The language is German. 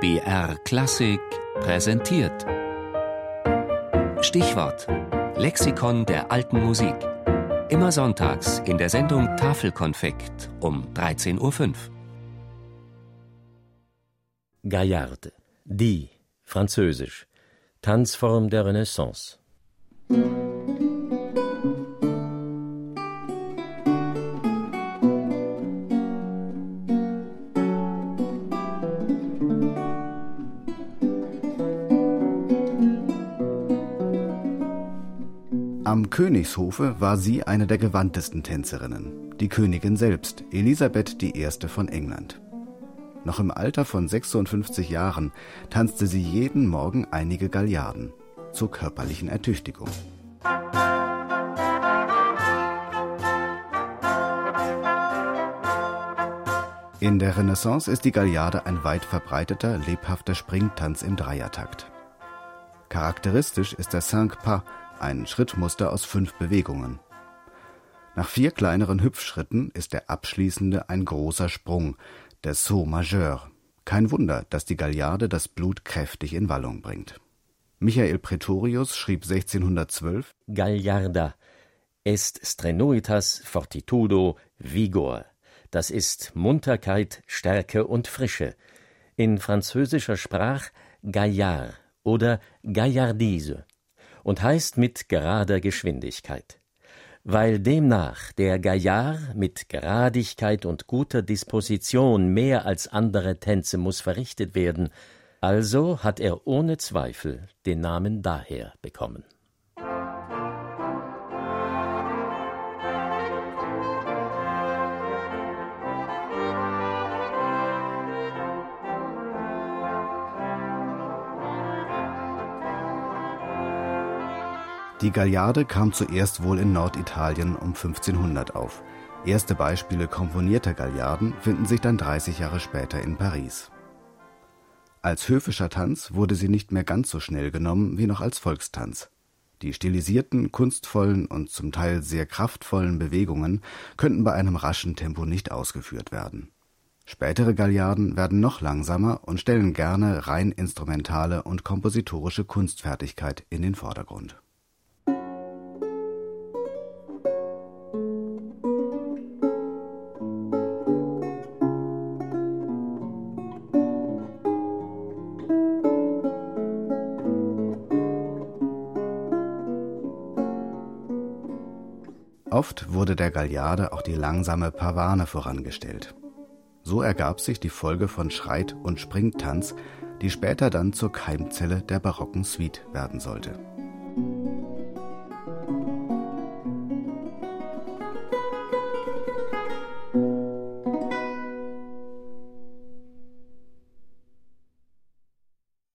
BR Klassik präsentiert. Stichwort: Lexikon der alten Musik. Immer sonntags in der Sendung Tafelkonfekt um 13.05 Uhr. Gaillarde, die, französisch, Tanzform der Renaissance. Am Königshofe war sie eine der gewandtesten Tänzerinnen, die Königin selbst, Elisabeth I. von England. Noch im Alter von 56 Jahren tanzte sie jeden Morgen einige Galliarden zur körperlichen Ertüchtigung. In der Renaissance ist die Galliarde ein weit verbreiteter, lebhafter Springtanz im Dreiertakt. Charakteristisch ist der Cinq Pas, ein Schrittmuster aus fünf Bewegungen. Nach vier kleineren Hüpfschritten ist der abschließende ein großer Sprung, der Saut majeur. Kein Wunder, dass die Galliarde das Blut kräftig in Wallung bringt. Michael Pretorius schrieb 1612 Galliarda est strenuitas fortitudo vigor. Das ist Munterkeit, Stärke und Frische. In französischer Sprach Gaillard oder Gaillardise und heißt mit gerader Geschwindigkeit. Weil demnach der Gaillard mit Geradigkeit und guter Disposition mehr als andere Tänze muss verrichtet werden, also hat er ohne Zweifel den Namen daher bekommen. Die Galliarde kam zuerst wohl in Norditalien um 1500 auf. Erste Beispiele komponierter Galliarden finden sich dann 30 Jahre später in Paris. Als höfischer Tanz wurde sie nicht mehr ganz so schnell genommen wie noch als Volkstanz. Die stilisierten, kunstvollen und zum Teil sehr kraftvollen Bewegungen könnten bei einem raschen Tempo nicht ausgeführt werden. Spätere Galliarden werden noch langsamer und stellen gerne rein instrumentale und kompositorische Kunstfertigkeit in den Vordergrund Oft wurde der Galliarde auch die langsame Pavane vorangestellt. So ergab sich die Folge von Schreit- und Springtanz, die später dann zur Keimzelle der barocken Suite werden sollte